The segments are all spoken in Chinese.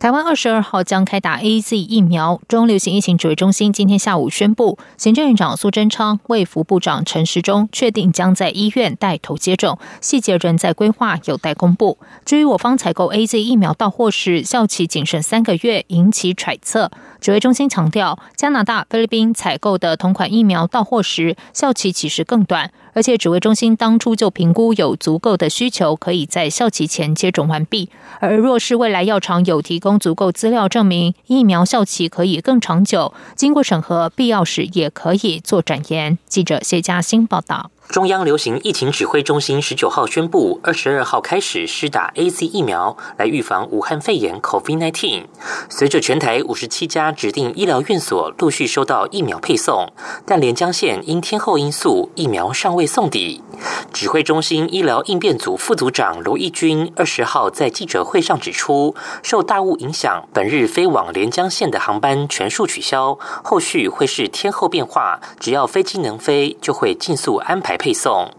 台湾二十二号将开打 A Z 疫苗。中流行疫情指挥中心今天下午宣布，行政院长苏贞昌、卫福部长陈时中确定将在医院带头接种，细节仍在规划，有待公布。至于我方采购 A Z 疫苗到货时效期仅剩三个月，引起揣测。指挥中心强调，加拿大、菲律宾采购的同款疫苗到货时效期其实更短。而且，指挥中心当初就评估有足够的需求，可以在效期前接种完毕。而若是未来药厂有提供足够资料证明疫苗效期可以更长久，经过审核，必要时也可以做展延。记者谢佳欣报道。中央流行疫情指挥中心十九号宣布，二十二号开始施打 A Z 疫苗来预防武汉肺炎 （COVID-19）。随着全台五十七家指定医疗院所陆续收到疫苗配送，但连江县因天后因素，疫苗尚未送抵。指挥中心医疗应变组副组长罗义军二十号在记者会上指出，受大雾影响，本日飞往连江县的航班全数取消，后续会是天后变化，只要飞机能飞，就会尽速安排。配送，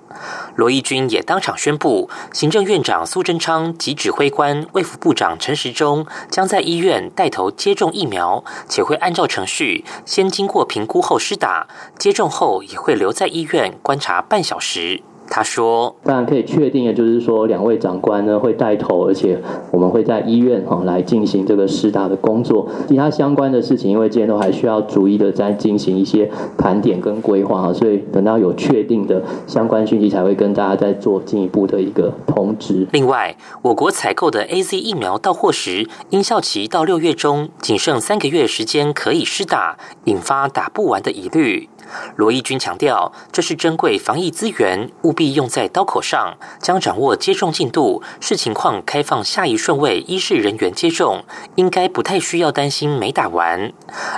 罗义军也当场宣布，行政院长苏贞昌及指挥官卫副部长陈时中将在医院带头接种疫苗，且会按照程序先经过评估后施打，接种后也会留在医院观察半小时。他说：“当然可以确定的，就是说两位长官呢会带头，而且我们会在医院哈来进行这个施打的工作。其他相关的事情，因为今天都还需要逐一的在进行一些盘点跟规划哈，所以等到有确定的相关讯息，才会跟大家再做进一步的一个通知。另外，我国采购的 A Z 疫苗到货时，因效期到六月中，仅剩三个月时间可以施打，引发打不完的疑虑。”罗义军强调，这是珍贵防疫资源，务必用在刀口上。将掌握接种进度，视情况开放下一顺位医事人员接种，应该不太需要担心没打完。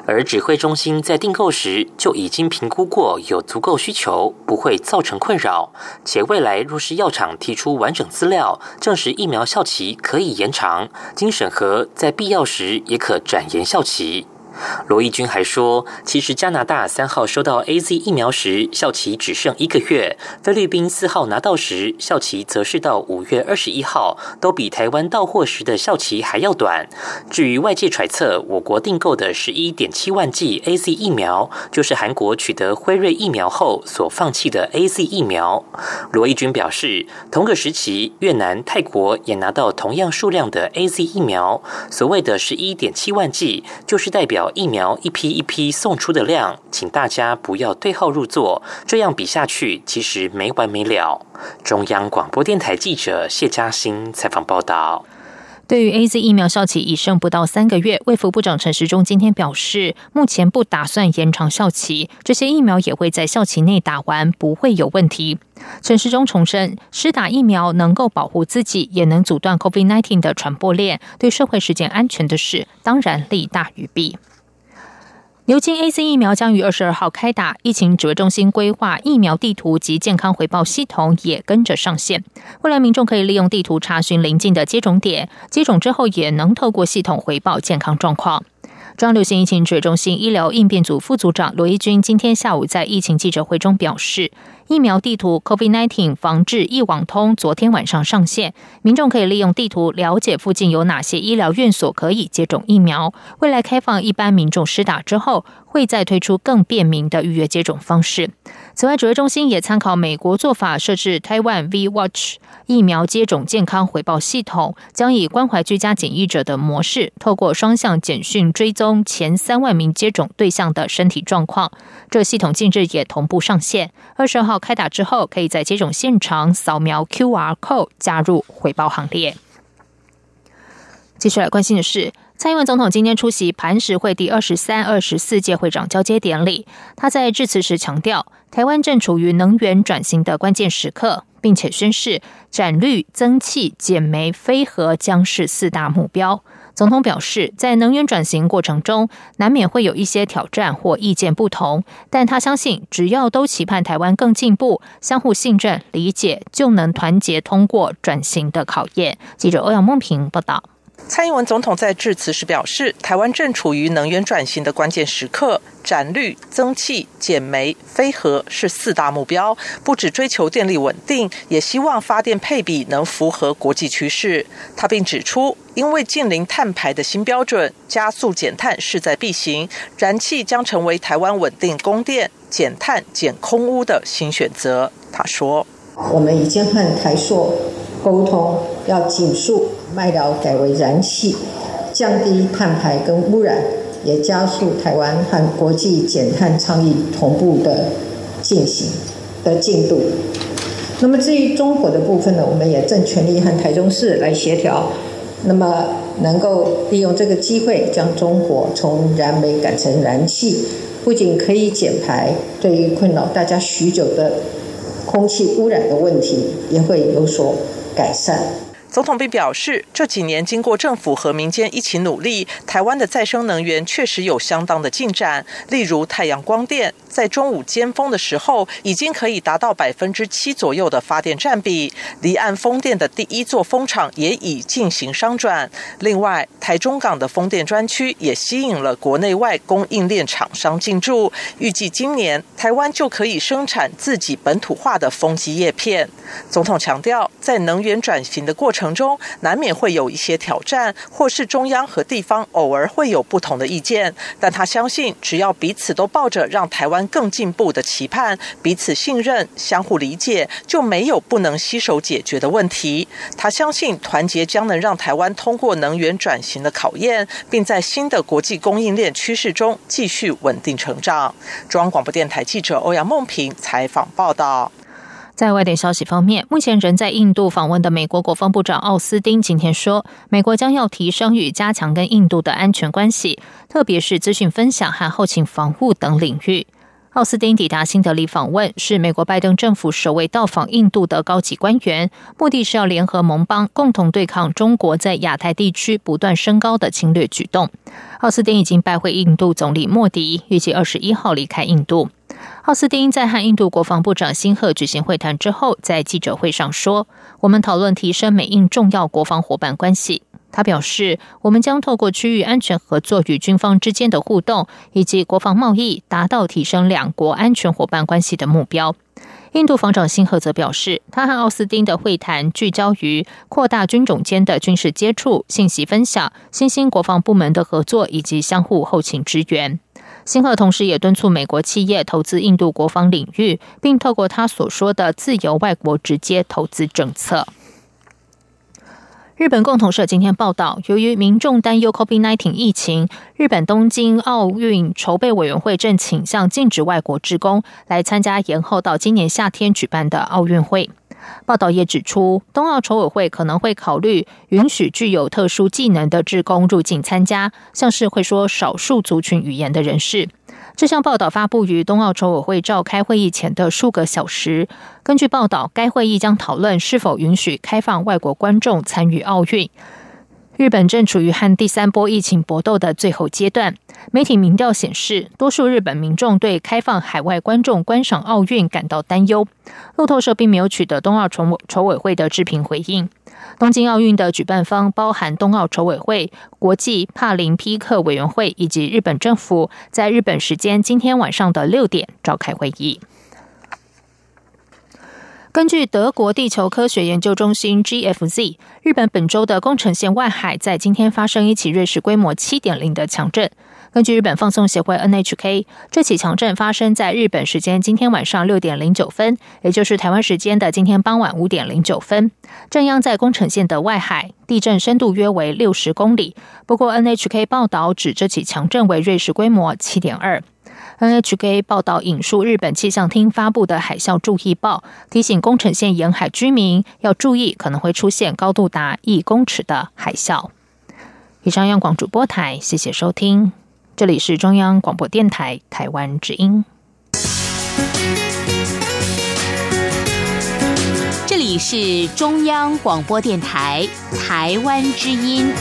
而指挥中心在订购时就已经评估过有足够需求，不会造成困扰。且未来若是药厂提出完整资料，证实疫苗效期可以延长，经审核在必要时也可展延效期。罗义军还说，其实加拿大三号收到 A Z 疫苗时，效期只剩一个月；菲律宾四号拿到时，效期则是到五月二十一号，都比台湾到货时的效期还要短。至于外界揣测，我国订购的十一点七万剂 A Z 疫苗，就是韩国取得辉瑞疫苗后所放弃的 A Z 疫苗。罗义军表示，同个时期，越南、泰国也拿到同样数量的 A Z 疫苗。所谓的十一点七万剂，就是代表。疫苗一批一批送出的量，请大家不要对号入座，这样比下去其实没完没了。中央广播电台记者谢嘉欣采访报道。对于 A Z 疫苗效期已剩不到三个月，卫福部长陈时中今天表示，目前不打算延长效期，这些疫苗也会在效期内打完，不会有问题。陈时中重申，施打疫苗能够保护自己，也能阻断 COVID nineteen 的传播链，对社会是件安全的事，当然利大于弊。牛津 A C 疫苗将于二十二号开打，疫情指挥中心规划疫苗地图及健康回报系统也跟着上线。未来民众可以利用地图查询临近的接种点，接种之后也能透过系统回报健康状况。中央流行疫情指挥中心医疗应变组副组长罗一军今天下午在疫情记者会中表示。疫苗地图 COVID-19 防治一网通昨天晚上上线，民众可以利用地图了解附近有哪些医疗院所可以接种疫苗。未来开放一般民众施打之后，会再推出更便民的预约接种方式。此外，指挥中心也参考美国做法，设置 Taiwan V Watch 疫苗接种健康回报系统，将以关怀居家检疫者的模式，透过双向简讯追踪前三万名接种对象的身体状况。这系统近日也同步上线，二十号。开打之后，可以在接种现场扫描 QR code 加入回报行列。接下来关心的是，蔡英文总统今天出席磐石会第二十三、二十四届会长交接典礼。他在致辞时强调，台湾正处于能源转型的关键时刻，并且宣示，展绿、增气、减煤、非核将是四大目标。总统表示，在能源转型过程中，难免会有一些挑战或意见不同，但他相信，只要都期盼台湾更进步，相互信任、理解，就能团结通过转型的考验。记者欧阳梦萍报道。蔡英文总统在致辞时表示，台湾正处于能源转型的关键时刻，展绿、增气、减煤、非核是四大目标。不只追求电力稳定，也希望发电配比能符合国际趋势。他并指出，因为近零碳排的新标准，加速减碳势在必行，燃气将成为台湾稳定供电、减碳、减空污的新选择。他说：“我们已经和台塑沟通，要紧速。”卖料改为燃气，降低碳排跟污染，也加速台湾和国际减碳倡议同步的进行的进度。那么至于中火的部分呢，我们也正全力和台中市来协调，那么能够利用这个机会，将中火从燃煤改成燃气，不仅可以减排，对于困扰大家许久的空气污染的问题，也会有所改善。总统并表示，这几年经过政府和民间一起努力，台湾的再生能源确实有相当的进展。例如，太阳光电在中午尖峰的时候，已经可以达到百分之七左右的发电占比。离岸风电的第一座风场也已进行商转。另外，台中港的风电专区也吸引了国内外供应链厂商进驻。预计今年台湾就可以生产自己本土化的风机叶片。总统强调，在能源转型的过程。程中难免会有一些挑战，或是中央和地方偶尔会有不同的意见，但他相信，只要彼此都抱着让台湾更进步的期盼，彼此信任、相互理解，就没有不能携手解决的问题。他相信，团结将能让台湾通过能源转型的考验，并在新的国际供应链趋势中继续稳定成长。中央广播电台记者欧阳梦平采访报道。在外电消息方面，目前仍在印度访问的美国国防部长奥斯汀今天说，美国将要提升与加强跟印度的安全关系，特别是资讯分享和后勤防护等领域。奥斯汀抵达新德里访问，是美国拜登政府首位到访印度的高级官员，目的是要联合盟邦，共同对抗中国在亚太地区不断升高的侵略举动。奥斯汀已经拜会印度总理莫迪，预计二十一号离开印度。奥斯汀在和印度国防部长辛赫举行会谈之后，在记者会上说：“我们讨论提升美印重要国防伙伴关系。”他表示：“我们将透过区域安全合作与军方之间的互动，以及国防贸易，达到提升两国安全伙伴关系的目标。”印度防长辛赫则表示，他和奥斯汀的会谈聚焦于扩大军种间的军事接触、信息分享、新兴国防部门的合作以及相互后勤支援。辛赫同时也敦促美国企业投资印度国防领域，并透过他所说的自由外国直接投资政策。日本共同社今天报道，由于民众担忧 COVID-19 疫情，日本东京奥运筹备委员会正倾向禁止外国职工来参加延后到今年夏天举办的奥运会。报道也指出，冬奥筹委会可能会考虑允许具有特殊技能的职工入境参加，像是会说少数族群语言的人士。这项报道发布于冬奥筹委会召开会议前的数个小时。根据报道，该会议将讨论是否允许开放外国观众参与奥运。日本正处于和第三波疫情搏斗的最后阶段。媒体民调显示，多数日本民众对开放海外观众观赏奥运感到担忧。路透社并没有取得冬奥筹筹委会的置评回应。东京奥运的举办方包含冬奥筹委会、国际帕林匹克委员会以及日本政府，在日本时间今天晚上的六点召开会议。根据德国地球科学研究中心 GFZ，日本本周的宫城县外海在今天发生一起瑞士规模七点零的强震。根据日本放送协会 NHK，这起强震发生在日本时间今天晚上六点零九分，也就是台湾时间的今天傍晚五点零九分。震央在宫城县的外海，地震深度约为六十公里。不过 NHK 报道指这起强震为瑞士规模七点二。NHK 报道引述日本气象厅发布的海啸注意报，提醒宫城县沿海居民要注意可能会出现高度达一公尺的海啸。以上央广主播台，谢谢收听，这里是中央广播电台台湾之音。这里是中央广播电台台湾之音。